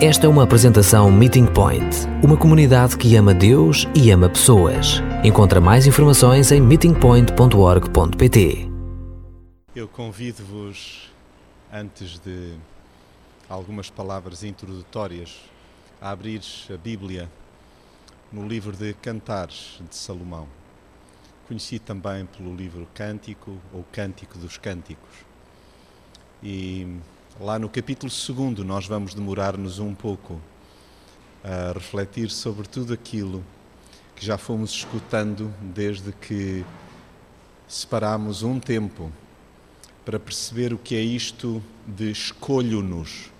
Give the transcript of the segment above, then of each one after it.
Esta é uma apresentação Meeting Point, uma comunidade que ama Deus e ama pessoas. Encontra mais informações em meetingpoint.org.pt. Eu convido-vos, antes de algumas palavras introdutórias, a abrir a Bíblia no livro de Cantares de Salomão, conhecido também pelo livro Cântico ou Cântico dos Cânticos. E Lá no capítulo 2, nós vamos demorar-nos um pouco a refletir sobre tudo aquilo que já fomos escutando desde que separámos um tempo para perceber o que é isto de escolho-nos.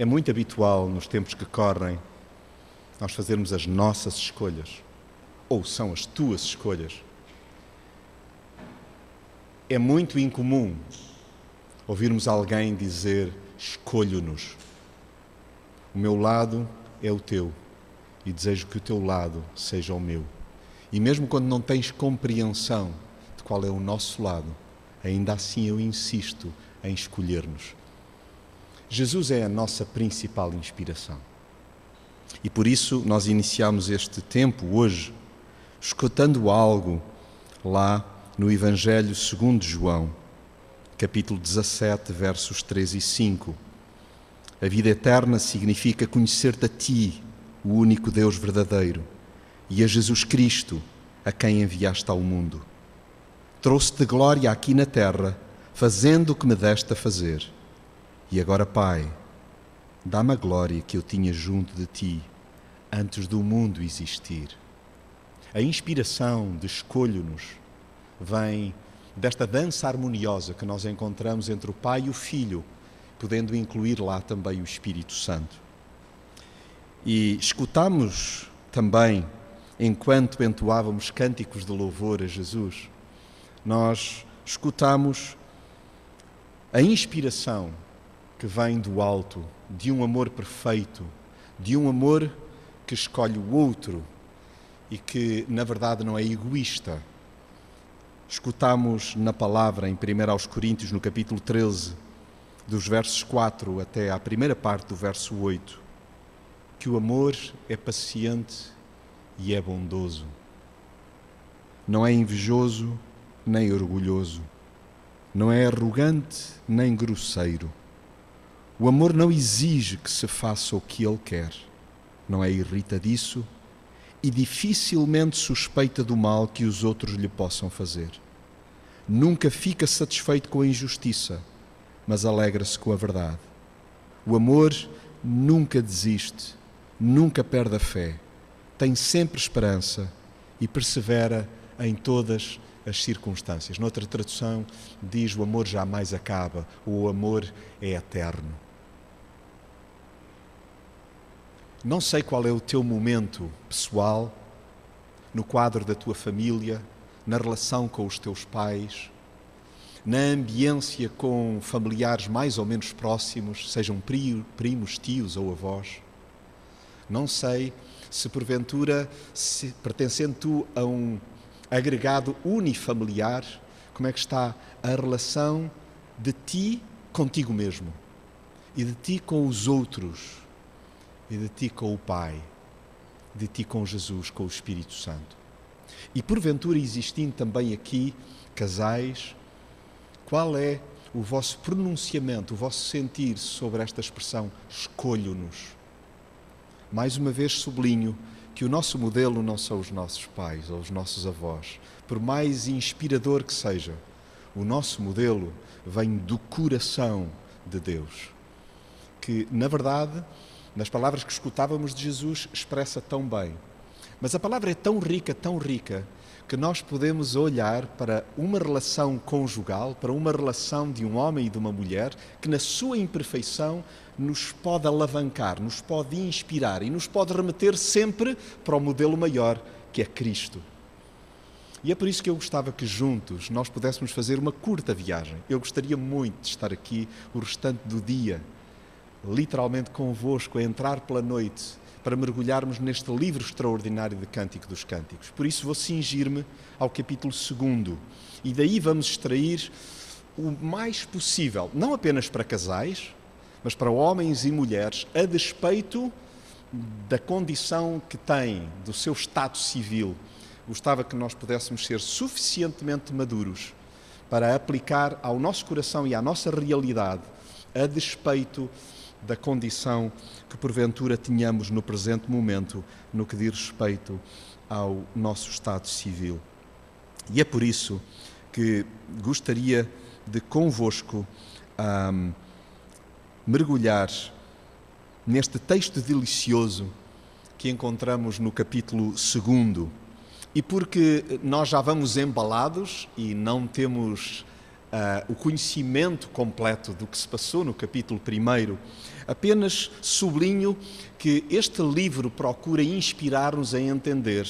É muito habitual nos tempos que correm nós fazermos as nossas escolhas, ou são as tuas escolhas. É muito incomum ouvirmos alguém dizer: Escolho-nos. O meu lado é o teu e desejo que o teu lado seja o meu. E mesmo quando não tens compreensão de qual é o nosso lado, ainda assim eu insisto em escolher-nos. Jesus é a nossa principal inspiração. E por isso nós iniciamos este tempo hoje escutando algo lá no Evangelho segundo João capítulo 17, versos 3 e 5. A vida eterna significa conhecer-te a ti, o único Deus verdadeiro, e a Jesus Cristo, a quem enviaste ao mundo. Trouxe-te glória aqui na terra, fazendo o que me deste a fazer. E agora, Pai, dá-me a glória que eu tinha junto de ti, antes do mundo existir. A inspiração de escolho-nos vem desta dança harmoniosa que nós encontramos entre o Pai e o Filho, podendo incluir lá também o Espírito Santo. E escutamos também, enquanto entoávamos cânticos de louvor a Jesus, nós escutamos a inspiração que vem do alto, de um amor perfeito, de um amor que escolhe o outro e que, na verdade, não é egoísta, Escutamos na palavra em 1 aos Coríntios, no capítulo 13, dos versos 4 até à primeira parte do verso 8, que o amor é paciente e é bondoso. Não é invejoso nem orgulhoso. Não é arrogante nem grosseiro. O amor não exige que se faça o que ele quer. Não é irritadiço e dificilmente suspeita do mal que os outros lhe possam fazer. Nunca fica satisfeito com a injustiça, mas alegra-se com a verdade. O amor nunca desiste, nunca perde a fé, tem sempre esperança e persevera em todas as circunstâncias. Noutra tradução diz: o amor jamais acaba, o amor é eterno. Não sei qual é o teu momento pessoal, no quadro da tua família, na relação com os teus pais, na ambiência com familiares mais ou menos próximos, sejam primos, tios ou avós. Não sei se porventura, se, pertencendo tu a um agregado unifamiliar, como é que está a relação de ti contigo mesmo e de ti com os outros e de ti com o Pai, de ti com Jesus, com o Espírito Santo. E porventura existindo também aqui casais, qual é o vosso pronunciamento, o vosso sentir sobre esta expressão escolho-nos? Mais uma vez sublinho que o nosso modelo não são os nossos pais ou os nossos avós, por mais inspirador que seja. O nosso modelo vem do coração de Deus, que, na verdade, nas palavras que escutávamos de Jesus, expressa tão bem. Mas a palavra é tão rica, tão rica, que nós podemos olhar para uma relação conjugal, para uma relação de um homem e de uma mulher, que na sua imperfeição nos pode alavancar, nos pode inspirar e nos pode remeter sempre para o modelo maior, que é Cristo. E é por isso que eu gostava que juntos nós pudéssemos fazer uma curta viagem. Eu gostaria muito de estar aqui o restante do dia literalmente convosco a entrar pela noite para mergulharmos neste livro extraordinário de Cântico dos Cânticos. Por isso vou cingir-me ao capítulo 2 e daí vamos extrair o mais possível, não apenas para casais, mas para homens e mulheres, a despeito da condição que têm, do seu estado civil. Gostava que nós pudéssemos ser suficientemente maduros para aplicar ao nosso coração e à nossa realidade, a despeito da condição que porventura tínhamos no presente momento, no que diz respeito ao nosso estado civil. E é por isso que gostaria de convosco um, mergulhar neste texto delicioso que encontramos no capítulo 2. E porque nós já vamos embalados e não temos uh, o conhecimento completo do que se passou no capítulo 1, apenas sublinho que este livro procura inspirar-nos a entender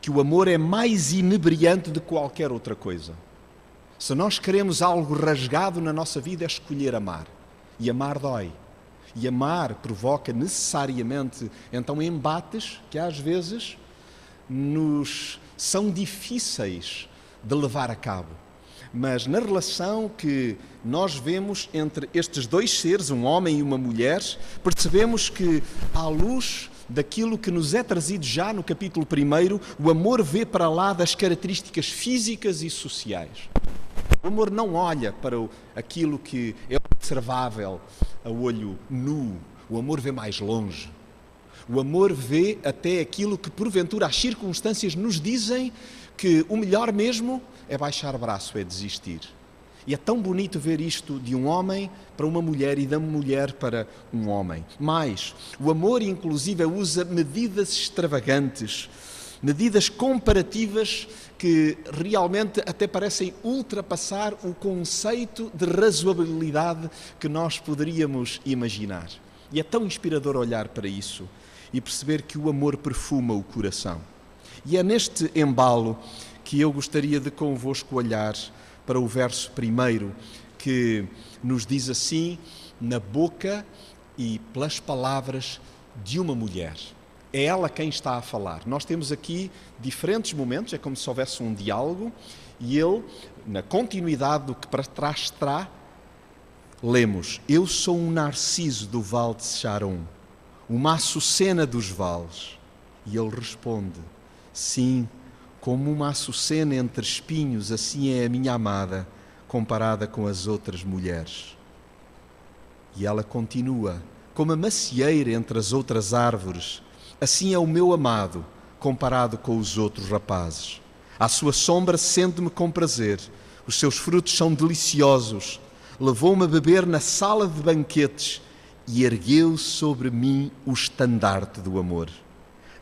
que o amor é mais inebriante de qualquer outra coisa. Se nós queremos algo rasgado na nossa vida, é escolher amar. E amar dói. E amar provoca necessariamente então embates que às vezes nos são difíceis de levar a cabo. Mas na relação que nós vemos entre estes dois seres, um homem e uma mulher, percebemos que à luz daquilo que nos é trazido já no capítulo 1, o amor vê para lá das características físicas e sociais. O amor não olha para aquilo que é observável a olho nu. O amor vê mais longe. O amor vê até aquilo que, porventura, as circunstâncias nos dizem que o melhor mesmo é baixar braço, é desistir. E é tão bonito ver isto de um homem para uma mulher e da mulher para um homem. Mais, o amor, inclusive, usa medidas extravagantes, medidas comparativas que realmente até parecem ultrapassar o conceito de razoabilidade que nós poderíamos imaginar. E é tão inspirador olhar para isso e perceber que o amor perfuma o coração. E é neste embalo que eu gostaria de convosco olhar para o verso primeiro, que nos diz assim: na boca e pelas palavras de uma mulher. É ela quem está a falar. Nós temos aqui diferentes momentos, é como se houvesse um diálogo, e ele, na continuidade do que para trás está, lemos: Eu sou um narciso do vale de Sharon, uma açucena dos vales. E ele responde: Sim, como uma açucena entre espinhos, assim é a minha amada, comparada com as outras mulheres. E ela continua: Como a macieira entre as outras árvores, assim é o meu amado, comparado com os outros rapazes. À sua sombra sento-me com prazer, os seus frutos são deliciosos. Levou-me a beber na sala de banquetes e ergueu sobre mim o estandarte do amor.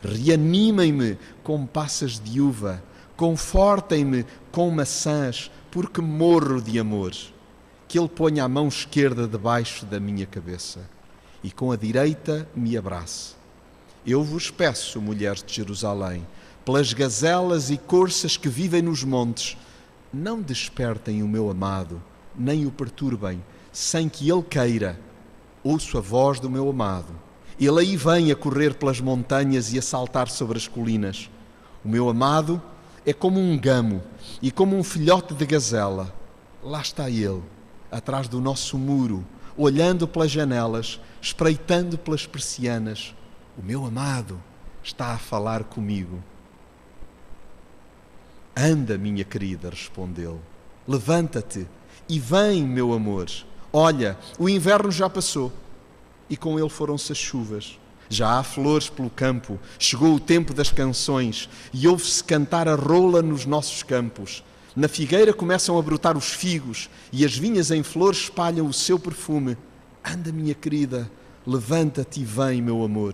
Reanimem-me com passas de uva, confortem-me com maçãs, porque morro de amor. Que Ele ponha a mão esquerda debaixo da minha cabeça e com a direita me abrace. Eu vos peço, mulheres de Jerusalém, pelas gazelas e corças que vivem nos montes, não despertem o meu amado, nem o perturbem, sem que ele queira. Ouço a voz do meu amado ele aí vem a correr pelas montanhas e a saltar sobre as colinas. O meu amado é como um gamo e como um filhote de gazela. Lá está ele, atrás do nosso muro, olhando pelas janelas, espreitando pelas persianas. O meu amado está a falar comigo. Anda, minha querida, respondeu. Levanta-te e vem, meu amor. Olha, o inverno já passou e com ele foram-se as chuvas. Já há flores pelo campo, chegou o tempo das canções e ouve-se cantar a rola nos nossos campos. Na figueira começam a brotar os figos e as vinhas em flor espalham o seu perfume. Anda, minha querida, levanta-te e vem, meu amor.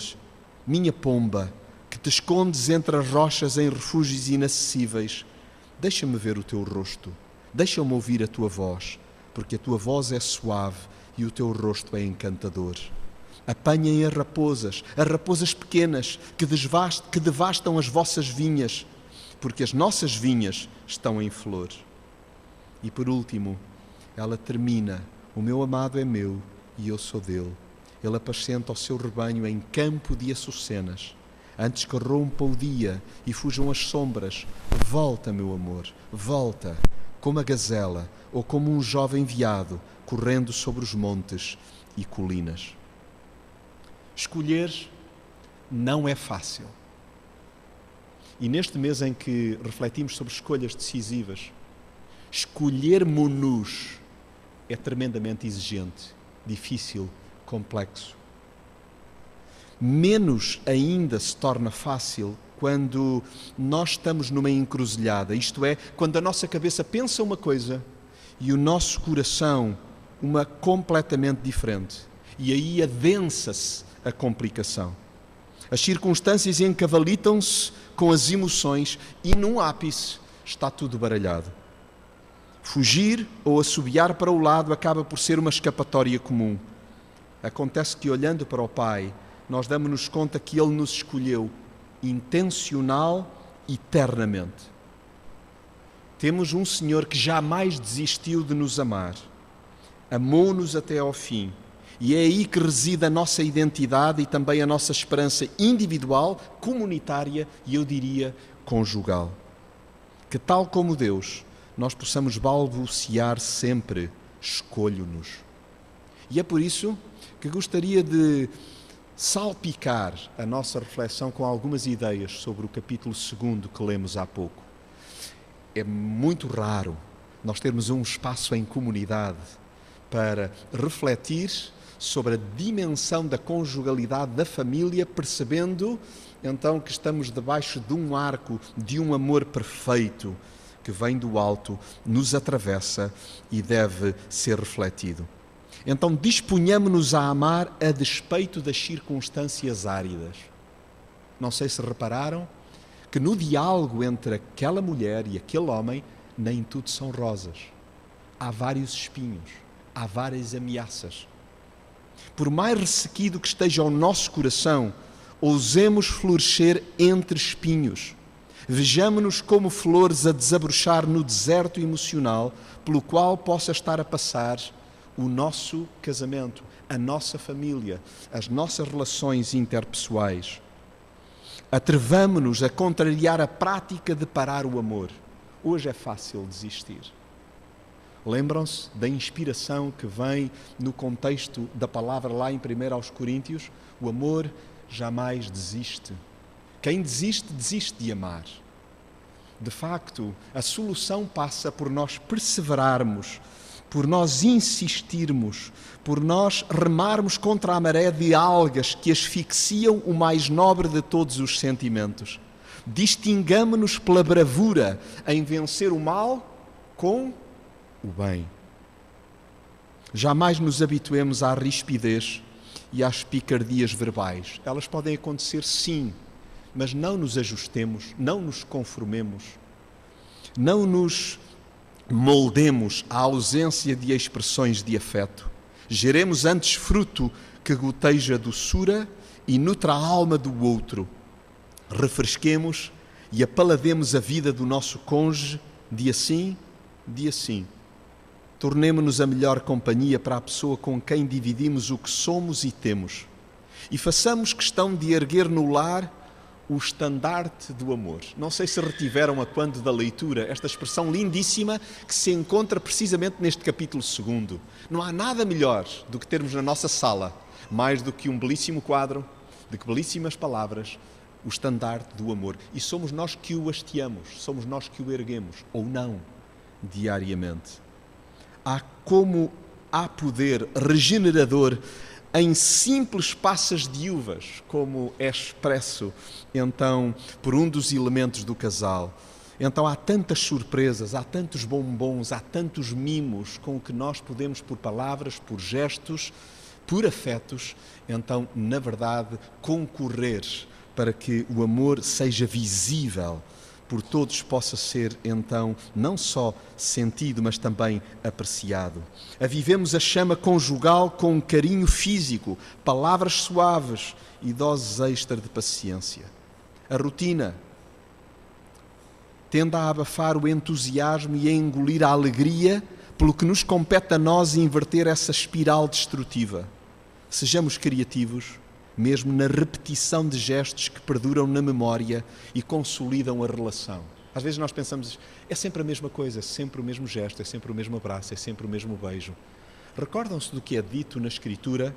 Minha pomba, que te escondes entre as rochas em refúgios inacessíveis, deixa-me ver o teu rosto, deixa-me ouvir a tua voz, porque a tua voz é suave e o teu rosto é encantador. Apanhem as raposas, as raposas pequenas que, que devastam as vossas vinhas, porque as nossas vinhas estão em flor. E por último, ela termina: O meu amado é meu e eu sou dele. Ele apacenta o seu rebanho em campo de açucenas. Antes que rompa o dia e fujam as sombras, volta, meu amor, volta, como a gazela ou como um jovem veado correndo sobre os montes e colinas. Escolher não é fácil. E neste mês em que refletimos sobre escolhas decisivas, escolhermos-nos é tremendamente exigente, difícil, complexo. Menos ainda se torna fácil quando nós estamos numa encruzilhada, isto é, quando a nossa cabeça pensa uma coisa e o nosso coração uma completamente diferente. E aí adensa-se a complicação. As circunstâncias encavalitam-se com as emoções e num ápice está tudo baralhado. Fugir ou assobiar para o lado acaba por ser uma escapatória comum. Acontece que, olhando para o Pai, nós damos-nos conta que Ele nos escolheu intencional eternamente. Temos um Senhor que jamais desistiu de nos amar, amou-nos até ao fim, e é aí que reside a nossa identidade e também a nossa esperança individual, comunitária e eu diria conjugal. Que, tal como Deus, nós possamos balbuciar sempre: escolho-nos. E é por isso que gostaria de salpicar a nossa reflexão com algumas ideias sobre o capítulo 2 que lemos há pouco. É muito raro nós termos um espaço em comunidade para refletir sobre a dimensão da conjugalidade da família, percebendo então que estamos debaixo de um arco de um amor perfeito que vem do alto, nos atravessa e deve ser refletido. Então disponhamos-nos a amar a despeito das circunstâncias áridas. Não sei se repararam que no diálogo entre aquela mulher e aquele homem, nem tudo são rosas. Há vários espinhos, há várias ameaças. Por mais ressequido que esteja o nosso coração, ousemos florescer entre espinhos. Vejamos-nos como flores a desabrochar no deserto emocional pelo qual possa estar a passar o nosso casamento, a nossa família, as nossas relações interpessoais. Atrevamo-nos a contrariar a prática de parar o amor. Hoje é fácil desistir. Lembram-se da inspiração que vem no contexto da palavra lá em 1 aos Coríntios? O amor jamais desiste. Quem desiste, desiste de amar. De facto, a solução passa por nós perseverarmos por nós insistirmos, por nós remarmos contra a maré de algas que asfixiam o mais nobre de todos os sentimentos. Distingamos-nos pela bravura em vencer o mal com o bem. Jamais nos habituemos à rispidez e às picardias verbais. Elas podem acontecer, sim, mas não nos ajustemos, não nos conformemos, não nos moldemos a ausência de expressões de afeto. Geremos antes fruto que goteja doçura e nutra a alma do outro. Refresquemos e apalademos a vida do nosso cônjuge, dia sim, dia sim. Tornemo-nos a melhor companhia para a pessoa com quem dividimos o que somos e temos. E façamos questão de erguer no lar o estandarte do amor. Não sei se retiveram a quando da leitura esta expressão lindíssima que se encontra precisamente neste capítulo 2. Não há nada melhor do que termos na nossa sala, mais do que um belíssimo quadro, de que belíssimas palavras, o estandarte do amor. E somos nós que o hasteamos, somos nós que o erguemos, ou não, diariamente. Há como há poder regenerador em simples passas de uvas, como é expresso então por um dos elementos do casal. Então há tantas surpresas, há tantos bombons, há tantos mimos com que nós podemos, por palavras, por gestos, por afetos, então, na verdade, concorrer para que o amor seja visível por todos possa ser então não só sentido, mas também apreciado. Avivemos a chama conjugal com um carinho físico, palavras suaves e doses extra de paciência. A rotina tende a abafar o entusiasmo e a engolir a alegria, pelo que nos compete a nós inverter essa espiral destrutiva. Sejamos criativos mesmo na repetição de gestos que perduram na memória e consolidam a relação. Às vezes nós pensamos, é sempre a mesma coisa, é sempre o mesmo gesto, é sempre o mesmo abraço, é sempre o mesmo beijo. Recordam-se do que é dito na Escritura?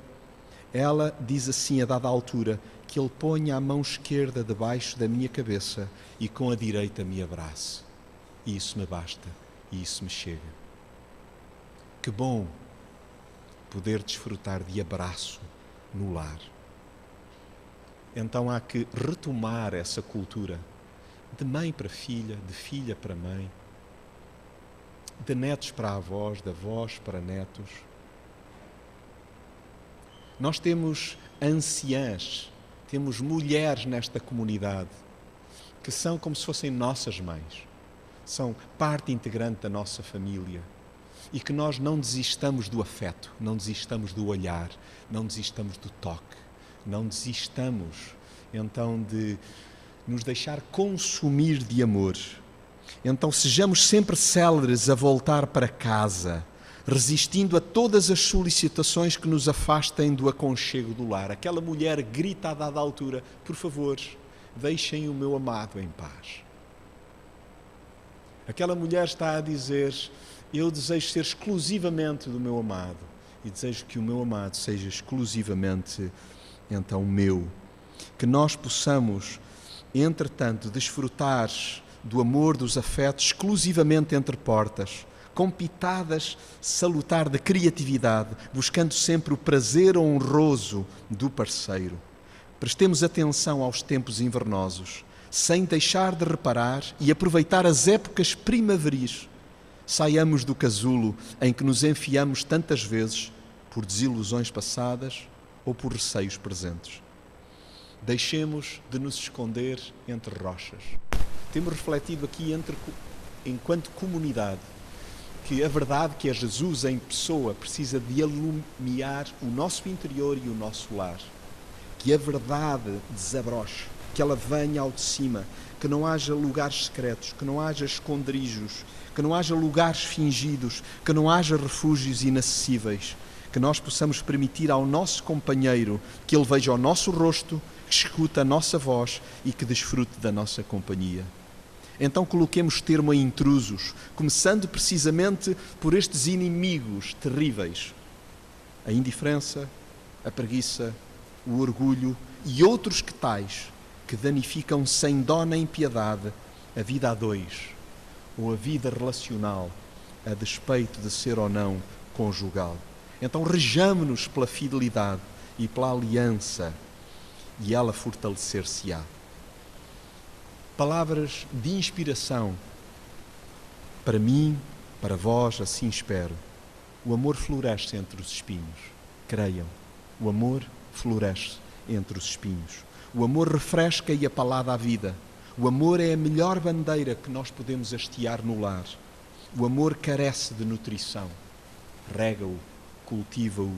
Ela diz assim a dada altura: que Ele ponha a mão esquerda debaixo da minha cabeça e com a direita me abrace. E isso me basta, e isso me chega. Que bom poder desfrutar de abraço no lar. Então há que retomar essa cultura de mãe para filha, de filha para mãe, de netos para avós, de avós para netos. Nós temos anciãs, temos mulheres nesta comunidade que são como se fossem nossas mães, são parte integrante da nossa família e que nós não desistamos do afeto, não desistamos do olhar, não desistamos do toque, não desistamos então de nos deixar consumir de amor. Então sejamos sempre céleres a voltar para casa, resistindo a todas as solicitações que nos afastem do aconchego do lar. Aquela mulher grita a dada altura: Por favor, deixem o meu amado em paz. Aquela mulher está a dizer: Eu desejo ser exclusivamente do meu amado e desejo que o meu amado seja exclusivamente então meu. Que nós possamos, entretanto, desfrutar do amor, dos afetos exclusivamente entre portas com pitadas salutar de criatividade, buscando sempre o prazer honroso do parceiro. Prestemos atenção aos tempos invernosos, sem deixar de reparar e aproveitar as épocas primaveris. Saiamos do casulo em que nos enfiamos tantas vezes por desilusões passadas ou por receios presentes. Deixemos de nos esconder entre rochas. Temos refletido aqui entre, enquanto comunidade que a verdade que é Jesus em pessoa precisa de alumiar o nosso interior e o nosso lar. Que a verdade desabroche, que ela venha ao de cima, que não haja lugares secretos, que não haja esconderijos, que não haja lugares fingidos, que não haja refúgios inacessíveis, que nós possamos permitir ao nosso companheiro que ele veja o nosso rosto, que escuta a nossa voz e que desfrute da nossa companhia. Então coloquemos termo a intrusos, começando precisamente por estes inimigos terríveis: a indiferença, a preguiça, o orgulho e outros que tais que danificam sem dó nem piedade a vida a dois ou a vida relacional, a despeito de ser ou não conjugal. Então rejamo-nos pela fidelidade e pela aliança e ela fortalecer-se-á palavras de inspiração para mim, para vós, assim espero. O amor floresce entre os espinhos. Creiam, o amor floresce entre os espinhos. O amor refresca e apalada a vida. O amor é a melhor bandeira que nós podemos hastear no lar. O amor carece de nutrição. Rega-o, cultiva-o.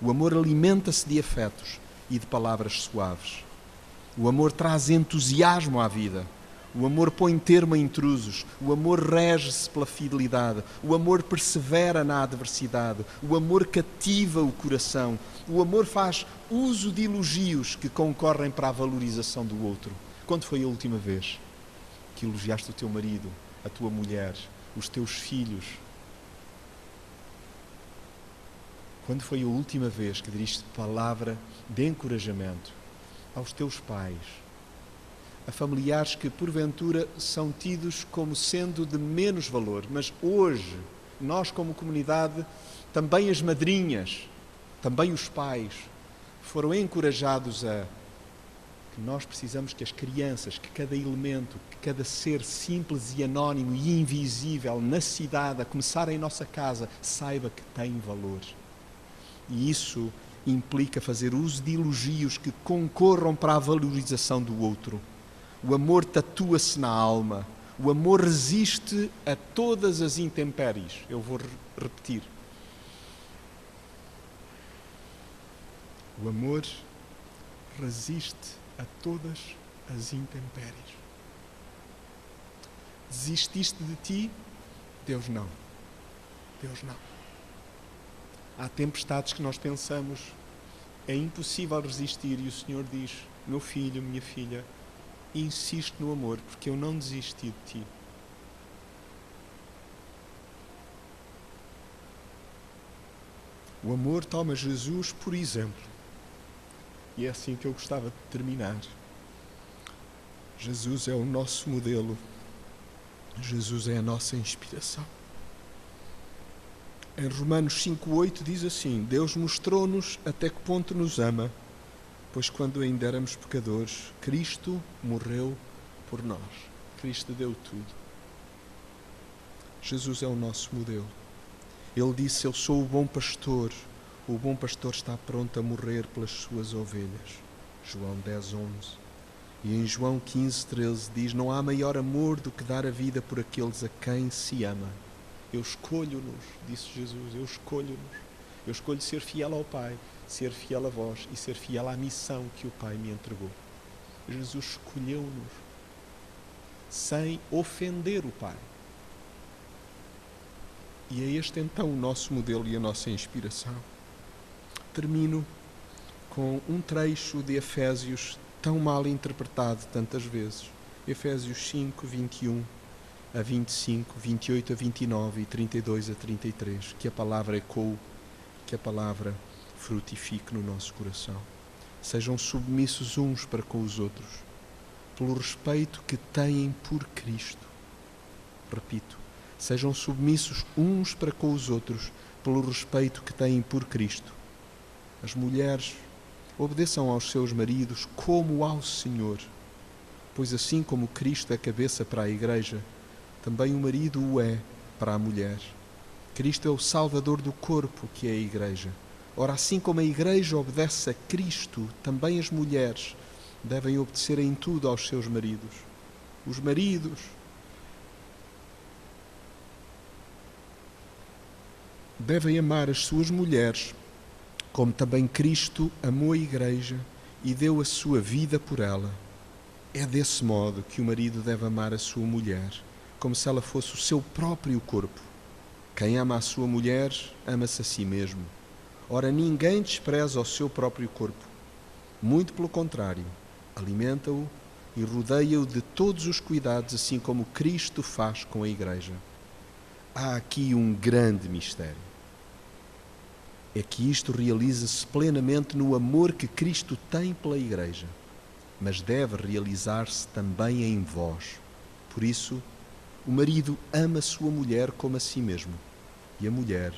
O amor alimenta-se de afetos e de palavras suaves. O amor traz entusiasmo à vida. O amor põe termo a intrusos, o amor rege-se pela fidelidade, o amor persevera na adversidade, o amor cativa o coração, o amor faz uso de elogios que concorrem para a valorização do outro. Quando foi a última vez que elogiaste o teu marido, a tua mulher, os teus filhos? Quando foi a última vez que diriste palavra de encorajamento aos teus pais? a familiares que porventura são tidos como sendo de menos valor, mas hoje nós como comunidade, também as madrinhas, também os pais foram encorajados a que nós precisamos que as crianças, que cada elemento, que cada ser simples e anónimo e invisível na cidade, a começar em nossa casa, saiba que tem valor. E isso implica fazer uso de elogios que concorram para a valorização do outro. O amor tatua-se na alma. O amor resiste a todas as intempéries. Eu vou repetir. O amor resiste a todas as intempéries. Desististe de ti? Deus não. Deus não. Há tempestades que nós pensamos é impossível resistir e o Senhor diz: Meu filho, minha filha, insisto no amor, porque eu não desisti de ti. O amor toma Jesus por exemplo. E é assim que eu gostava de terminar. Jesus é o nosso modelo. Jesus é a nossa inspiração. Em Romanos 5,8 diz assim: Deus mostrou-nos até que ponto nos ama, pois quando ainda éramos pecadores, Cristo morreu por nós. Cristo deu tudo. Jesus é o nosso modelo. Ele disse: Eu sou o bom pastor. O bom pastor está pronto a morrer pelas suas ovelhas. João 10, 11. E em João 15, 13 diz: Não há maior amor do que dar a vida por aqueles a quem se ama. Eu escolho-nos, disse Jesus, eu escolho-nos. Eu escolho ser fiel ao Pai, ser fiel a vós e ser fiel à missão que o Pai me entregou. Jesus escolheu-nos sem ofender o Pai. E é este então o nosso modelo e a nossa inspiração. Termino com um trecho de Efésios tão mal interpretado tantas vezes. Efésios 5, 21 a 25, 28 a 29 e 32 a 33. Que a palavra ecoe, que a palavra frutifique no nosso coração. Sejam submissos uns para com os outros, pelo respeito que têm por Cristo. Repito, sejam submissos uns para com os outros, pelo respeito que têm por Cristo. As mulheres obedeçam aos seus maridos como ao Senhor, pois assim como Cristo é cabeça para a Igreja, também o marido o é para a mulher. Cristo é o Salvador do corpo, que é a Igreja. Ora, assim como a Igreja obedece a Cristo, também as mulheres devem obedecer em tudo aos seus maridos. Os maridos devem amar as suas mulheres, como também Cristo amou a Igreja e deu a sua vida por ela. É desse modo que o marido deve amar a sua mulher como se ela fosse o seu próprio corpo. Quem ama a sua mulher, ama-se a si mesmo. Ora, ninguém despreza o seu próprio corpo. Muito pelo contrário, alimenta-o e rodeia-o de todos os cuidados, assim como Cristo faz com a Igreja. Há aqui um grande mistério. É que isto realiza-se plenamente no amor que Cristo tem pela Igreja, mas deve realizar-se também em vós. Por isso, o marido ama sua mulher como a si mesmo e a mulher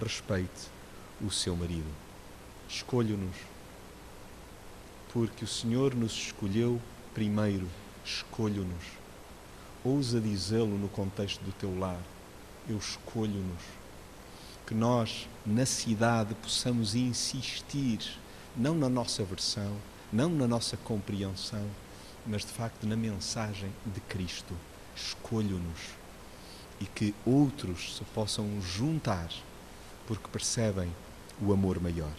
respeite o seu marido. Escolho-nos, porque o Senhor nos escolheu primeiro. Escolho-nos. Ousa dizê-lo no contexto do teu lar. Eu escolho-nos. Que nós, na cidade, possamos insistir, não na nossa versão, não na nossa compreensão, mas de facto na mensagem de Cristo escolho-nos e que outros se possam juntar porque percebem o amor maior.